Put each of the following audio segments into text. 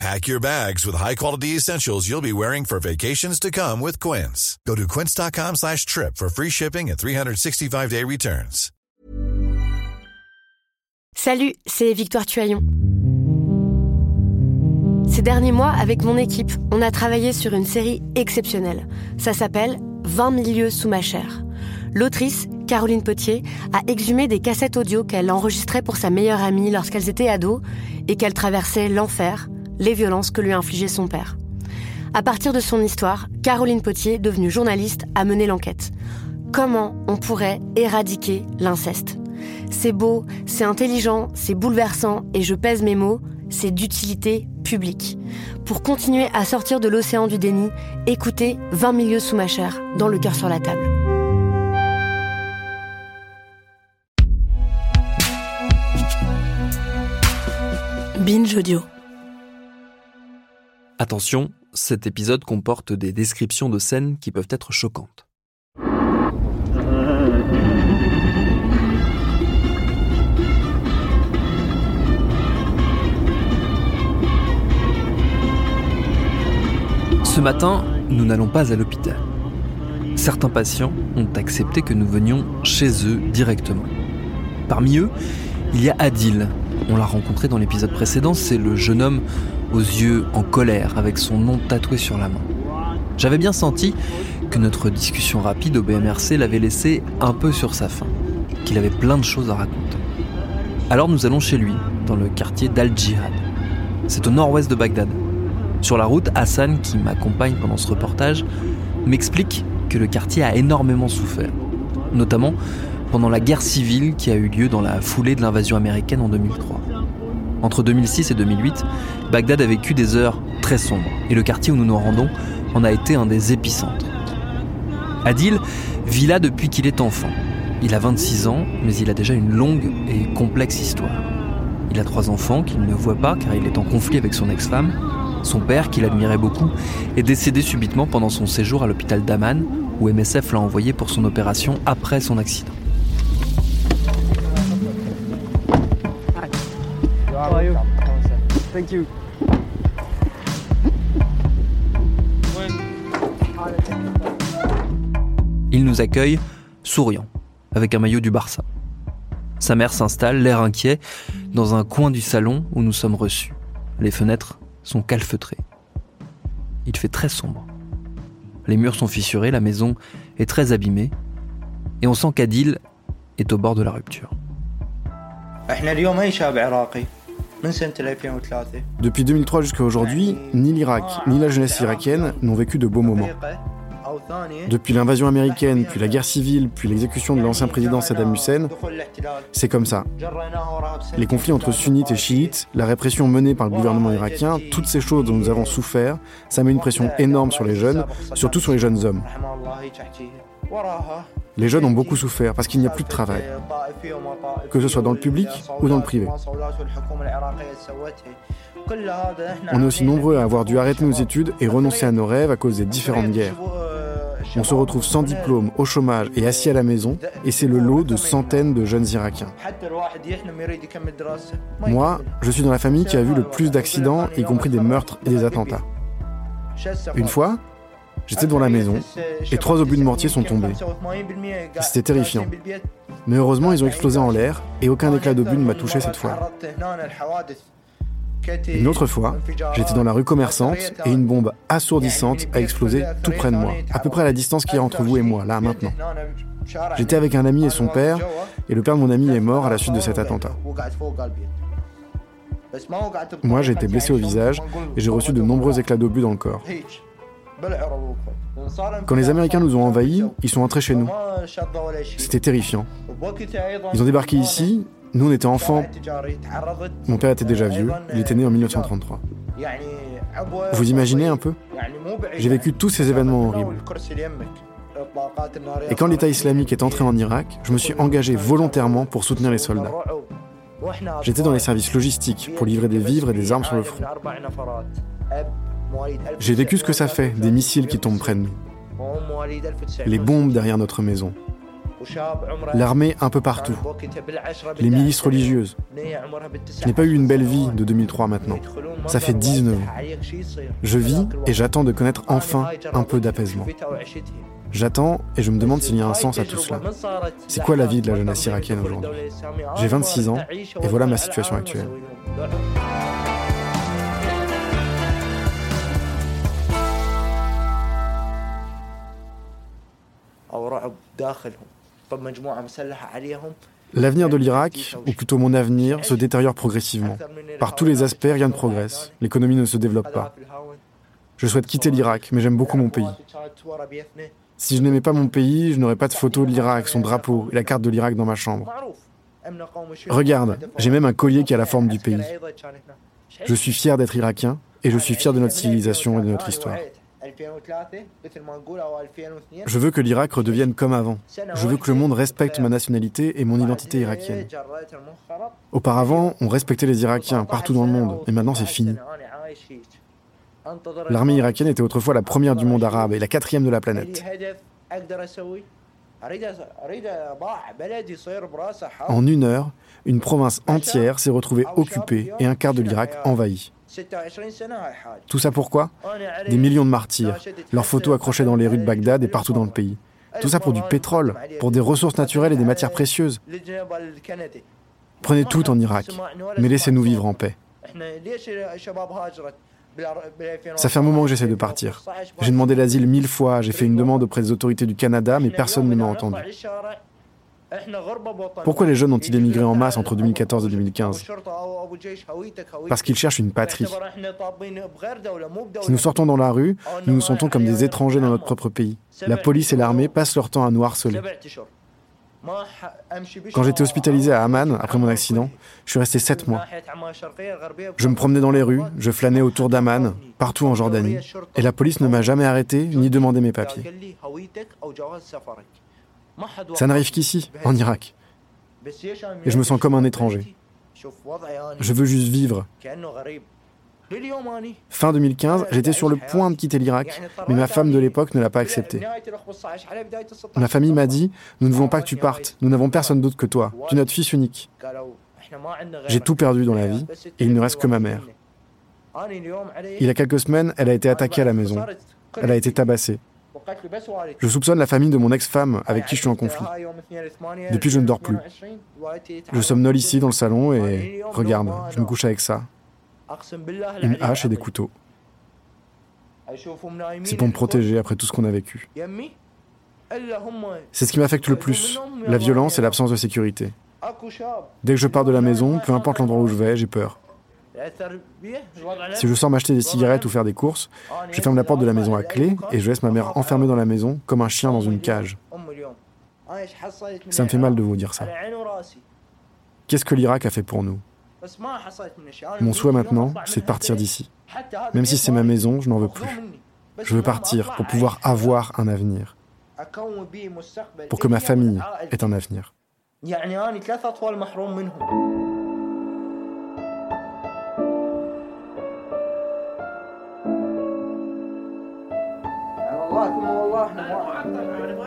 Pack your bags with high-quality essentials you'll be wearing for vacations to come with Quince. Go to quince.com slash trip for free shipping and 365-day returns. Salut, c'est Victoire Tuaillon. Ces derniers mois, avec mon équipe, on a travaillé sur une série exceptionnelle. Ça s'appelle 20 milieux sous ma chair. L'autrice, Caroline Potier, a exhumé des cassettes audio qu'elle enregistrait pour sa meilleure amie lorsqu'elles étaient ados et qu'elle traversait l'enfer, les violences que lui infligeait son père. À partir de son histoire, Caroline Potier, devenue journaliste, a mené l'enquête. Comment on pourrait éradiquer l'inceste? C'est beau, c'est intelligent, c'est bouleversant, et je pèse mes mots, c'est d'utilité publique. Pour continuer à sortir de l'océan du déni, écoutez 20 milieux sous ma chair, dans le cœur sur la table. Binge Audio. Attention, cet épisode comporte des descriptions de scènes qui peuvent être choquantes. Ce matin, nous n'allons pas à l'hôpital. Certains patients ont accepté que nous venions chez eux directement. Parmi eux, il y a Adil. On l'a rencontré dans l'épisode précédent, c'est le jeune homme aux yeux en colère avec son nom tatoué sur la main. J'avais bien senti que notre discussion rapide au BMRC l'avait laissé un peu sur sa faim, qu'il avait plein de choses à raconter. Alors nous allons chez lui, dans le quartier d'Al-Jihad. C'est au nord-ouest de Bagdad. Sur la route, Hassan, qui m'accompagne pendant ce reportage, m'explique que le quartier a énormément souffert, notamment pendant la guerre civile qui a eu lieu dans la foulée de l'invasion américaine en 2003. Entre 2006 et 2008, Bagdad a vécu des heures très sombres et le quartier où nous nous rendons en a été un des épicentres. Adil vit là depuis qu'il est enfant. Il a 26 ans, mais il a déjà une longue et complexe histoire. Il a trois enfants qu'il ne voit pas car il est en conflit avec son ex-femme. Son père, qu'il admirait beaucoup, est décédé subitement pendant son séjour à l'hôpital d'Aman, où MSF l'a envoyé pour son opération après son accident. Il nous accueille, souriant, avec un maillot du Barça. Sa mère s'installe, l'air inquiet, dans un coin du salon où nous sommes reçus. Les fenêtres sont calfeutrées. Il fait très sombre. Les murs sont fissurés, la maison est très abîmée, et on sent qu'Adil est au bord de la rupture. Depuis 2003 jusqu'à aujourd'hui, ni l'Irak ni la jeunesse irakienne n'ont vécu de beaux moments. Depuis l'invasion américaine, puis la guerre civile, puis l'exécution de l'ancien président Saddam Hussein, c'est comme ça. Les conflits entre sunnites et chiites, la répression menée par le gouvernement irakien, toutes ces choses dont nous avons souffert, ça met une pression énorme sur les jeunes, surtout sur les jeunes hommes. Les jeunes ont beaucoup souffert parce qu'il n'y a plus de travail, que ce soit dans le public ou dans le privé. On est aussi nombreux à avoir dû arrêter nos études et renoncer à nos rêves à cause des différentes guerres. On se retrouve sans diplôme, au chômage et assis à la maison, et c'est le lot de centaines de jeunes Irakiens. Moi, je suis dans la famille qui a vu le plus d'accidents, y compris des meurtres et des attentats. Une fois, j'étais dans la maison et trois obus de mortier sont tombés. C'était terrifiant. Mais heureusement, ils ont explosé en l'air et aucun éclat d'obus ne m'a touché cette fois. Une autre fois, j'étais dans la rue commerçante et une bombe assourdissante a explosé tout près de moi, à peu près à la distance qu'il y a entre vous et moi, là, maintenant. J'étais avec un ami et son père, et le père de mon ami est mort à la suite de cet attentat. Moi, j'ai été blessé au visage et j'ai reçu de nombreux éclats d'obus dans le corps. Quand les Américains nous ont envahis, ils sont entrés chez nous. C'était terrifiant. Ils ont débarqué ici, nous on était enfants. Mon père était déjà vieux, il était né en 1933. Vous imaginez un peu? J'ai vécu tous ces événements horribles. Et quand l'État islamique est entré en Irak, je me suis engagé volontairement pour soutenir les soldats. J'étais dans les services logistiques pour livrer des vivres et des armes sur le front. J'ai vécu ce que ça fait, des missiles qui tombent près de nous, les bombes derrière notre maison, l'armée un peu partout, les milices religieuses. Je n'ai pas eu une belle vie de 2003 maintenant. Ça fait 19 ans. Je vis et j'attends de connaître enfin un peu d'apaisement. J'attends et je me demande s'il y a un sens à tout cela. C'est quoi la vie de la jeunesse irakienne aujourd'hui? J'ai 26 ans et voilà ma situation actuelle. L'avenir de l'Irak, ou plutôt mon avenir, se détériore progressivement. Par tous les aspects, rien ne progresse. L'économie ne se développe pas. Je souhaite quitter l'Irak, mais j'aime beaucoup mon pays. Si je n'aimais pas mon pays, je n'aurais pas de photo de l'Irak, son drapeau et la carte de l'Irak dans ma chambre. Regarde, j'ai même un collier qui a la forme du pays. Je suis fier d'être irakien et je suis fier de notre civilisation et de notre histoire. Je veux que l'Irak redevienne comme avant. Je veux que le monde respecte ma nationalité et mon identité irakienne. Auparavant, on respectait les Irakiens partout dans le monde, et maintenant c'est fini. L'armée irakienne était autrefois la première du monde arabe et la quatrième de la planète. En une heure, une province entière s'est retrouvée occupée et un quart de l'Irak envahi. Tout ça pourquoi Des millions de martyrs, leurs photos accrochées dans les rues de Bagdad et partout dans le pays. Tout ça pour du pétrole, pour des ressources naturelles et des matières précieuses. Prenez tout en Irak, mais laissez-nous vivre en paix. Ça fait un moment que j'essaie de partir. J'ai demandé l'asile mille fois, j'ai fait une demande auprès des autorités du Canada, mais personne ne m'a entendu. Pourquoi les jeunes ont-ils émigré en masse entre 2014 et 2015 Parce qu'ils cherchent une patrie. Si nous sortons dans la rue, nous nous sentons comme des étrangers dans notre propre pays. La police et l'armée passent leur temps à nous harceler. Quand j'étais hospitalisé à Amman après mon accident, je suis resté sept mois. Je me promenais dans les rues, je flânais autour d'Amman, partout en Jordanie, et la police ne m'a jamais arrêté ni demandé mes papiers. Ça n'arrive qu'ici, en Irak. Et je me sens comme un étranger. Je veux juste vivre. Fin 2015, j'étais sur le point de quitter l'Irak, mais ma femme de l'époque ne l'a pas accepté. Ma famille m'a dit Nous ne voulons pas que tu partes, nous n'avons personne d'autre que toi, tu es notre fils unique. J'ai tout perdu dans la vie et il ne reste que ma mère. Il y a quelques semaines, elle a été attaquée à la maison. Elle a été tabassée. Je soupçonne la famille de mon ex-femme avec qui je suis en conflit. Depuis, je ne dors plus. Je somnole ici dans le salon et regarde, je me couche avec ça. Une hache et des couteaux. C'est pour me protéger après tout ce qu'on a vécu. C'est ce qui m'affecte le plus, la violence et l'absence de sécurité. Dès que je pars de la maison, peu importe l'endroit où je vais, j'ai peur. Si je sors m'acheter des cigarettes ou faire des courses, je ferme la porte de la maison à clé et je laisse ma mère enfermée dans la maison comme un chien dans une cage. Ça me fait mal de vous dire ça. Qu'est-ce que l'Irak a fait pour nous? Mon souhait maintenant, c'est de partir d'ici. Même si c'est ma maison, je n'en veux plus. Je veux partir pour pouvoir avoir un avenir. Pour que ma famille ait un avenir.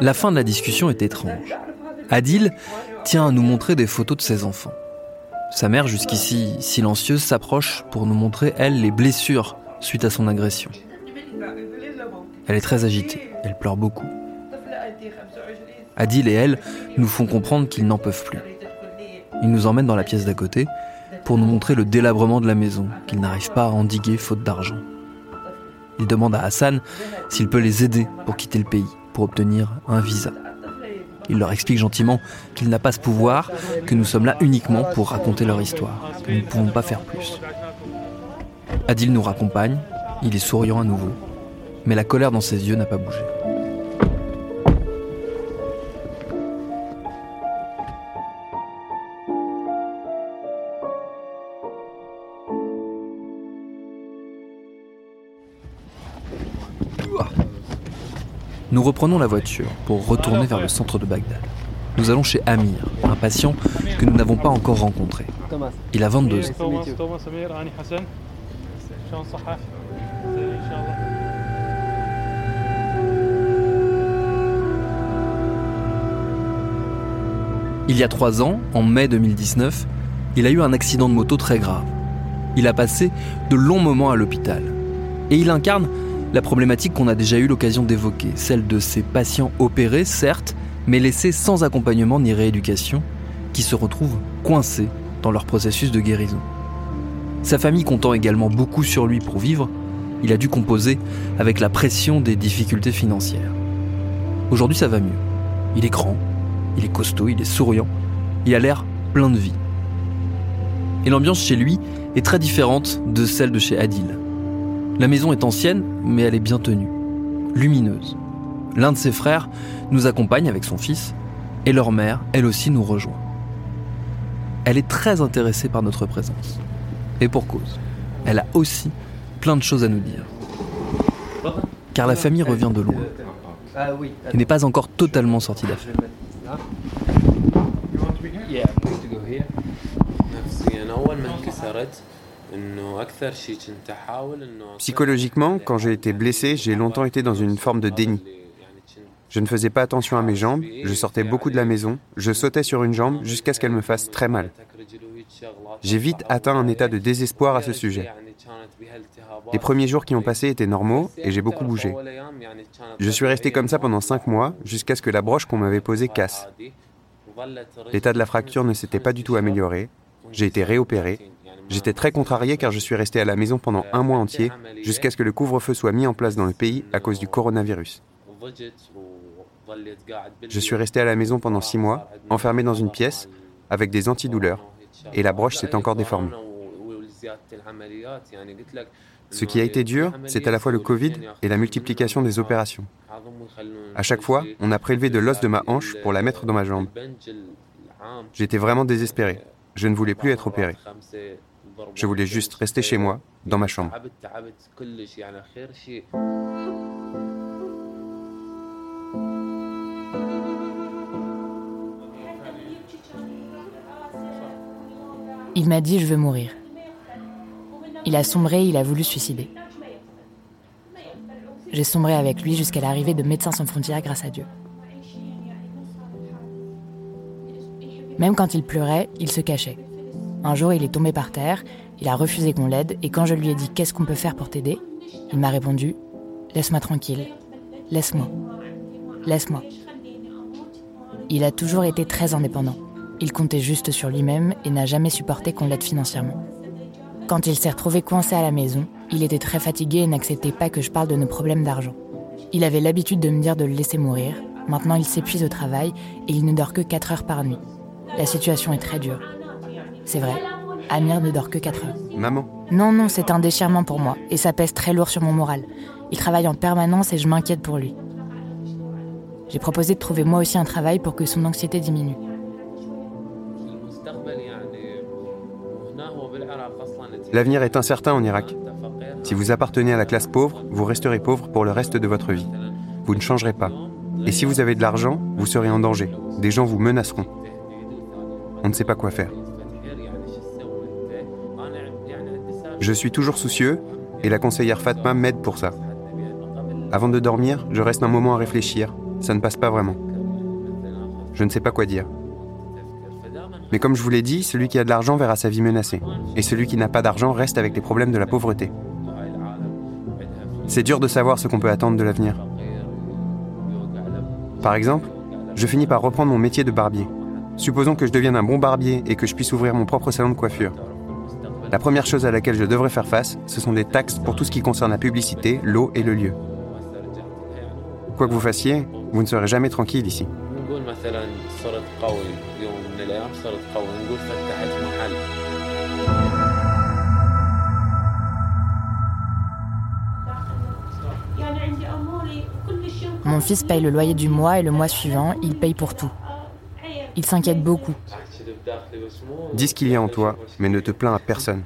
La fin de la discussion est étrange. Adil tient à nous montrer des photos de ses enfants. Sa mère, jusqu'ici silencieuse, s'approche pour nous montrer, elle, les blessures suite à son agression. Elle est très agitée, elle pleure beaucoup. Adil et elle nous font comprendre qu'ils n'en peuvent plus. Ils nous emmènent dans la pièce d'à côté pour nous montrer le délabrement de la maison qu'ils n'arrivent pas à endiguer faute d'argent. Il demande à Hassan s'il peut les aider pour quitter le pays, pour obtenir un visa. Il leur explique gentiment qu'il n'a pas ce pouvoir, que nous sommes là uniquement pour raconter leur histoire, que nous ne pouvons pas faire plus. Adil nous raccompagne, il est souriant à nouveau, mais la colère dans ses yeux n'a pas bougé. Nous reprenons la voiture pour retourner vers le centre de Bagdad. Nous allons chez Amir, un patient que nous n'avons pas encore rencontré. Il a 22 ans. Il y a trois ans, en mai 2019, il a eu un accident de moto très grave. Il a passé de longs moments à l'hôpital. Et il incarne la problématique qu'on a déjà eu l'occasion d'évoquer, celle de ces patients opérés, certes, mais laissés sans accompagnement ni rééducation, qui se retrouvent coincés dans leur processus de guérison. Sa famille comptant également beaucoup sur lui pour vivre, il a dû composer avec la pression des difficultés financières. Aujourd'hui ça va mieux. Il est grand, il est costaud, il est souriant, il a l'air plein de vie. Et l'ambiance chez lui est très différente de celle de chez Adil. La maison est ancienne, mais elle est bien tenue, lumineuse. L'un de ses frères nous accompagne avec son fils, et leur mère, elle aussi, nous rejoint. Elle est très intéressée par notre présence. Et pour cause. Elle a aussi plein de choses à nous dire. Car la famille revient de loin. Et n'est pas encore totalement sortie d'affaires. Psychologiquement, quand j'ai été blessé, j'ai longtemps été dans une forme de déni. Je ne faisais pas attention à mes jambes, je sortais beaucoup de la maison, je sautais sur une jambe jusqu'à ce qu'elle me fasse très mal. J'ai vite atteint un état de désespoir à ce sujet. Les premiers jours qui ont passé étaient normaux et j'ai beaucoup bougé. Je suis resté comme ça pendant cinq mois jusqu'à ce que la broche qu'on m'avait posée casse. L'état de la fracture ne s'était pas du tout amélioré. J'ai été réopéré. J'étais très contrarié car je suis resté à la maison pendant un mois entier jusqu'à ce que le couvre-feu soit mis en place dans le pays à cause du coronavirus. Je suis resté à la maison pendant six mois, enfermé dans une pièce, avec des antidouleurs, et la broche s'est encore déformée. Ce qui a été dur, c'est à la fois le Covid et la multiplication des opérations. À chaque fois, on a prélevé de l'os de ma hanche pour la mettre dans ma jambe. J'étais vraiment désespéré. Je ne voulais plus être opéré. Je voulais juste rester chez moi, dans ma chambre. Il m'a dit je veux mourir. Il a sombré, il a voulu suicider. J'ai sombré avec lui jusqu'à l'arrivée de Médecins sans frontières grâce à Dieu. Même quand il pleurait, il se cachait. Un jour, il est tombé par terre, il a refusé qu'on l'aide, et quand je lui ai dit qu'est-ce qu'on peut faire pour t'aider, il m'a répondu Laisse-moi tranquille, laisse-moi, laisse-moi. Il a toujours été très indépendant. Il comptait juste sur lui-même et n'a jamais supporté qu'on l'aide financièrement. Quand il s'est retrouvé coincé à la maison, il était très fatigué et n'acceptait pas que je parle de nos problèmes d'argent. Il avait l'habitude de me dire de le laisser mourir. Maintenant, il s'épuise au travail et il ne dort que 4 heures par nuit. La situation est très dure. C'est vrai, Amir ne dort que 4 heures. Maman Non, non, c'est un déchirement pour moi et ça pèse très lourd sur mon moral. Il travaille en permanence et je m'inquiète pour lui. J'ai proposé de trouver moi aussi un travail pour que son anxiété diminue. L'avenir est incertain en Irak. Si vous appartenez à la classe pauvre, vous resterez pauvre pour le reste de votre vie. Vous ne changerez pas. Et si vous avez de l'argent, vous serez en danger. Des gens vous menaceront. On ne sait pas quoi faire. Je suis toujours soucieux et la conseillère Fatma m'aide pour ça. Avant de dormir, je reste un moment à réfléchir. Ça ne passe pas vraiment. Je ne sais pas quoi dire. Mais comme je vous l'ai dit, celui qui a de l'argent verra sa vie menacée. Et celui qui n'a pas d'argent reste avec les problèmes de la pauvreté. C'est dur de savoir ce qu'on peut attendre de l'avenir. Par exemple, je finis par reprendre mon métier de barbier. Supposons que je devienne un bon barbier et que je puisse ouvrir mon propre salon de coiffure. La première chose à laquelle je devrais faire face, ce sont des taxes pour tout ce qui concerne la publicité, l'eau et le lieu. Quoi que vous fassiez, vous ne serez jamais tranquille ici. Mon fils paye le loyer du mois et le mois suivant, il paye pour tout. Il s'inquiète beaucoup. Dis ce qu'il y a en toi, mais ne te plains à personne.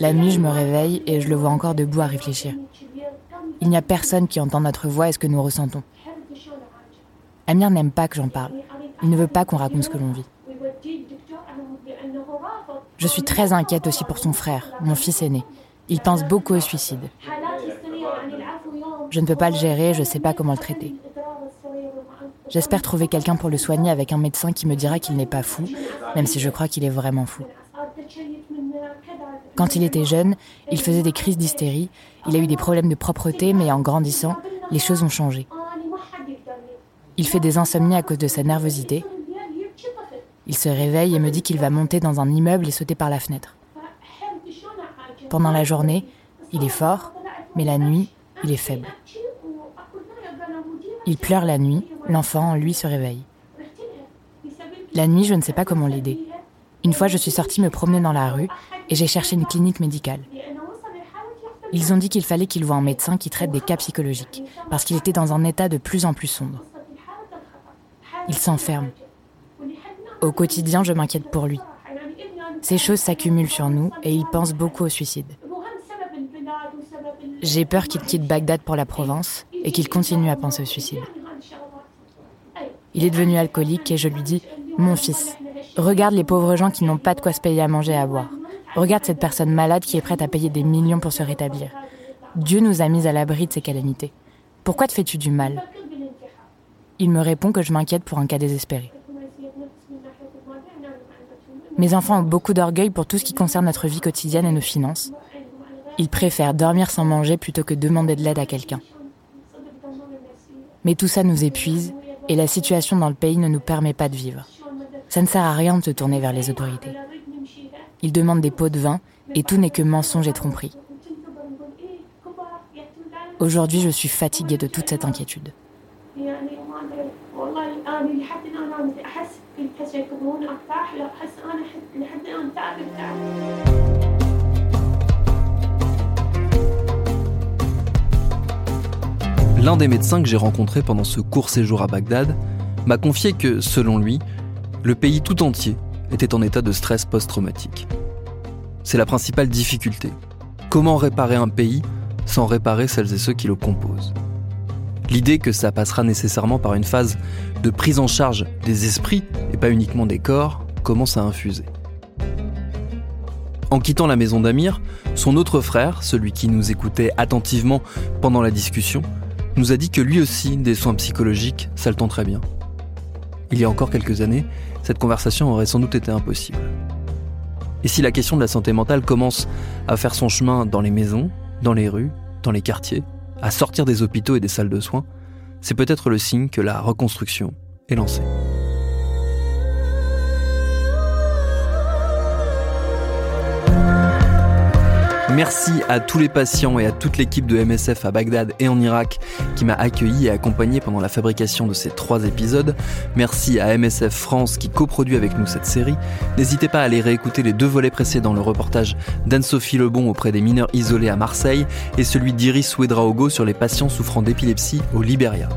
La nuit, je me réveille et je le vois encore debout à réfléchir. Il n'y a personne qui entend notre voix et ce que nous ressentons. Amir n'aime pas que j'en parle. Il ne veut pas qu'on raconte ce que l'on vit. Je suis très inquiète aussi pour son frère, mon fils aîné. Il pense beaucoup au suicide. Je ne peux pas le gérer, je ne sais pas comment le traiter. J'espère trouver quelqu'un pour le soigner avec un médecin qui me dira qu'il n'est pas fou, même si je crois qu'il est vraiment fou. Quand il était jeune, il faisait des crises d'hystérie, il a eu des problèmes de propreté, mais en grandissant, les choses ont changé. Il fait des insomnies à cause de sa nervosité. Il se réveille et me dit qu'il va monter dans un immeuble et sauter par la fenêtre. Pendant la journée, il est fort, mais la nuit, il est faible. Il pleure la nuit, l'enfant, lui, se réveille. La nuit, je ne sais pas comment l'aider. Une fois, je suis sortie me promener dans la rue et j'ai cherché une clinique médicale. Ils ont dit qu'il fallait qu'il voie un médecin qui traite des cas psychologiques, parce qu'il était dans un état de plus en plus sombre. Il s'enferme. Au quotidien, je m'inquiète pour lui. Ces choses s'accumulent sur nous et il pense beaucoup au suicide. J'ai peur qu'il quitte Bagdad pour la Provence et qu'il continue à penser au suicide. Il est devenu alcoolique et je lui dis Mon fils, regarde les pauvres gens qui n'ont pas de quoi se payer à manger et à boire. Regarde cette personne malade qui est prête à payer des millions pour se rétablir. Dieu nous a mis à l'abri de ces calamités. Pourquoi te fais-tu du mal? Il me répond que je m'inquiète pour un cas désespéré. Mes enfants ont beaucoup d'orgueil pour tout ce qui concerne notre vie quotidienne et nos finances. Ils préfèrent dormir sans manger plutôt que demander de l'aide à quelqu'un. Mais tout ça nous épuise et la situation dans le pays ne nous permet pas de vivre. Ça ne sert à rien de se tourner vers les autorités. Ils demandent des pots de vin et tout n'est que mensonge et tromperie. Aujourd'hui, je suis fatiguée de toute cette inquiétude. L'un des médecins que j'ai rencontré pendant ce court séjour à Bagdad m'a confié que, selon lui, le pays tout entier était en état de stress post-traumatique. C'est la principale difficulté. Comment réparer un pays sans réparer celles et ceux qui le composent? L'idée que ça passera nécessairement par une phase de prise en charge des esprits et pas uniquement des corps commence à infuser. En quittant la maison d'Amir, son autre frère, celui qui nous écoutait attentivement pendant la discussion, nous a dit que lui aussi, des soins psychologiques, ça le tenterait bien. Il y a encore quelques années, cette conversation aurait sans doute été impossible. Et si la question de la santé mentale commence à faire son chemin dans les maisons, dans les rues, dans les quartiers, à sortir des hôpitaux et des salles de soins, c'est peut-être le signe que la reconstruction est lancée. Merci à tous les patients et à toute l'équipe de MSF à Bagdad et en Irak qui m'a accueilli et accompagné pendant la fabrication de ces trois épisodes. Merci à MSF France qui coproduit avec nous cette série. N'hésitez pas à aller réécouter les deux volets précédents, le reportage d'Anne-Sophie Lebon auprès des mineurs isolés à Marseille et celui d'Iris Ouedraogo sur les patients souffrant d'épilepsie au Liberia.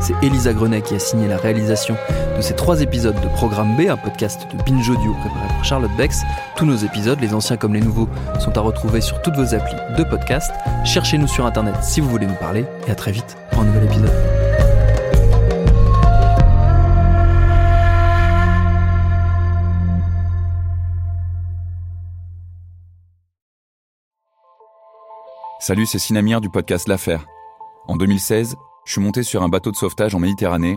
C'est Elisa Grenet qui a signé la réalisation de ces trois épisodes de Programme B, un podcast de Binge Audio préparé par Charlotte Bex. Tous nos épisodes, les anciens comme les nouveaux, sont à retrouver sur toutes vos applis de podcast. Cherchez-nous sur Internet si vous voulez nous parler et à très vite pour un nouvel épisode. Salut, c'est Sinamir du podcast L'Affaire. En 2016, je suis monté sur un bateau de sauvetage en Méditerranée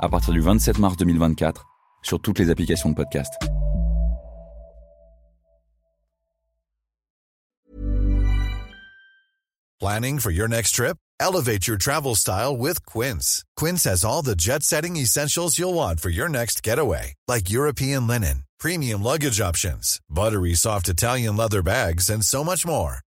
à partir du 27 mars 2024 sur toutes les applications de podcast. Planning for your next trip? Elevate your travel style with Quince. Quince has all the jet-setting essentials you'll want for your next getaway, like European linen, premium luggage options, buttery soft Italian leather bags and so much more